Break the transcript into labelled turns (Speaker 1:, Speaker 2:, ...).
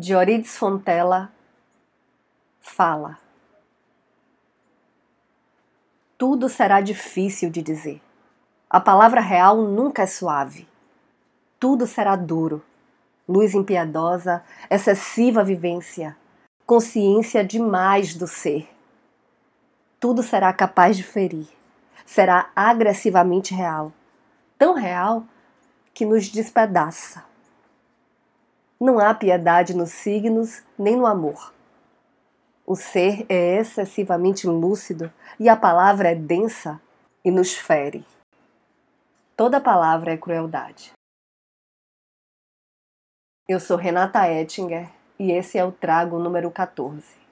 Speaker 1: de Orides Fontela, fala. Tudo será difícil de dizer. A palavra real nunca é suave. Tudo será duro. Luz impiedosa, excessiva vivência, consciência demais do ser. Tudo será capaz de ferir. Será agressivamente real. Tão real que nos despedaça. Não há piedade nos signos nem no amor. O ser é excessivamente lúcido e a palavra é densa e nos fere. Toda palavra é crueldade. Eu sou Renata Ettinger e esse é o Trago número 14.